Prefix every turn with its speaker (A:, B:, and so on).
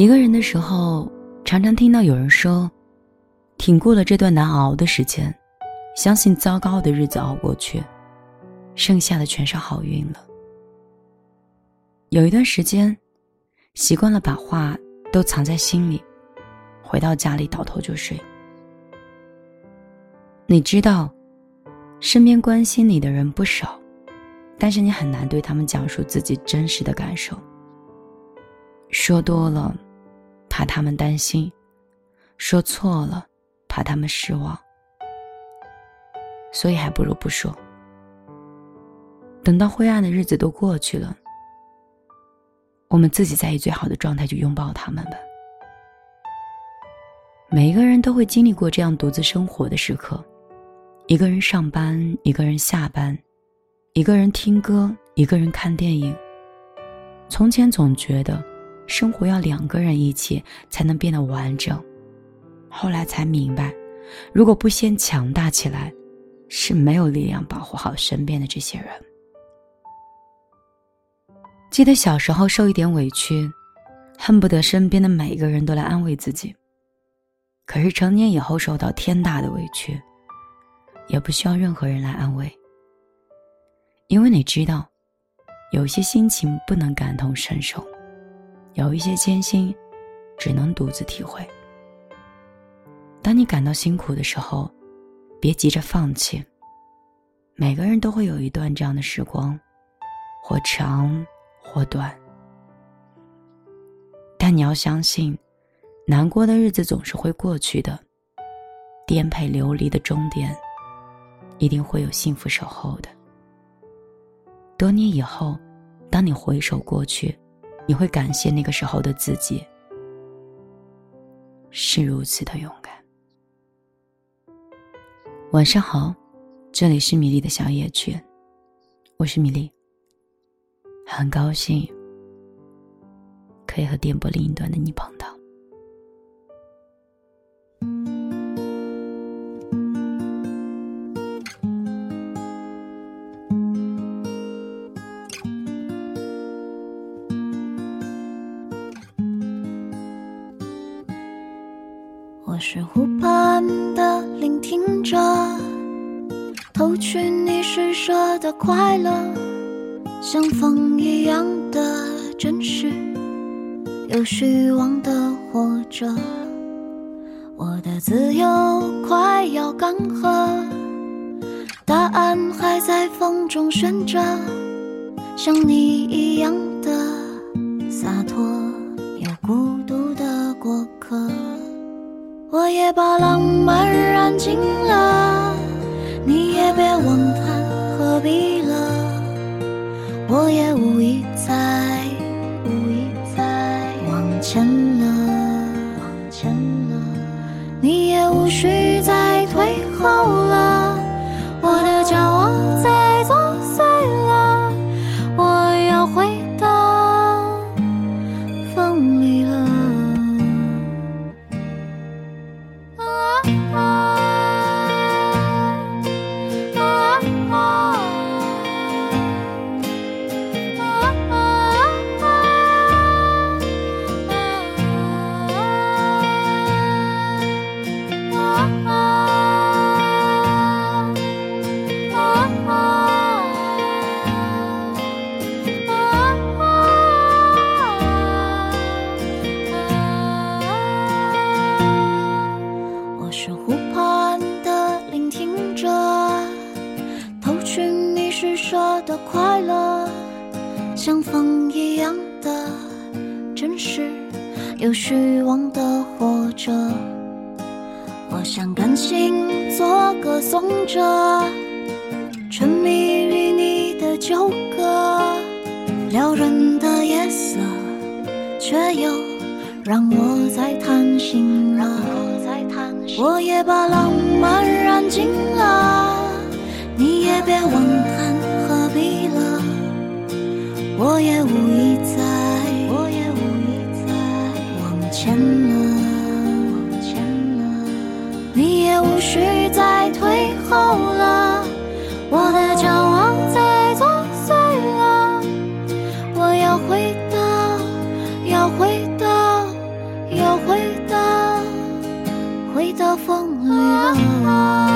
A: 一个人的时候，常常听到有人说：“挺过了这段难熬的时间，相信糟糕的日子熬过去，剩下的全是好运了。”有一段时间，习惯了把话都藏在心里，回到家里倒头就睡。你知道，身边关心你的人不少，但是你很难对他们讲述自己真实的感受。说多了，怕他们担心；说错了，怕他们失望。所以还不如不说。等到灰暗的日子都过去了，我们自己在以最好的状态去拥抱他们吧。每一个人都会经历过这样独自生活的时刻：一个人上班，一个人下班，一个人听歌，一个人看电影。从前总觉得。生活要两个人一起才能变得完整，后来才明白，如果不先强大起来，是没有力量保护好身边的这些人。记得小时候受一点委屈，恨不得身边的每一个人都来安慰自己。可是成年以后受到天大的委屈，也不需要任何人来安慰，因为你知道，有些心情不能感同身受。有一些艰辛，只能独自体会。当你感到辛苦的时候，别急着放弃。每个人都会有一段这样的时光，或长或短。但你要相信，难过的日子总是会过去的。颠沛流离的终点，一定会有幸福守候的。多年以后，当你回首过去。你会感谢那个时候的自己，是如此的勇敢。晚上好，这里是米粒的小野犬，我是米粒。很高兴可以和电波另一端的你碰到。
B: 我是湖畔的聆听者，偷取你施舍的快乐，像风一样的真实，有虚妄的活着。我的自由快要干涸，答案还在风中悬着，像你一样的洒脱又孤。我也把浪漫燃尽了，你也别问他何必了。我也无意再无意再往前了，往前了。你也无需再退后了，我的骄傲在作祟了，我要回到风里了。是湖畔的聆听者，偷取你施舍的快乐，像风一样的真实，有虚妄的活着。我想感性做歌颂者，沉迷于你的纠葛，撩人的夜色，却又让我在叹息了。我也把浪漫燃尽了，你也别问叹何必了，我也无意再，我也无意再往前了，往前了，你也无需再退后了，我的。风里了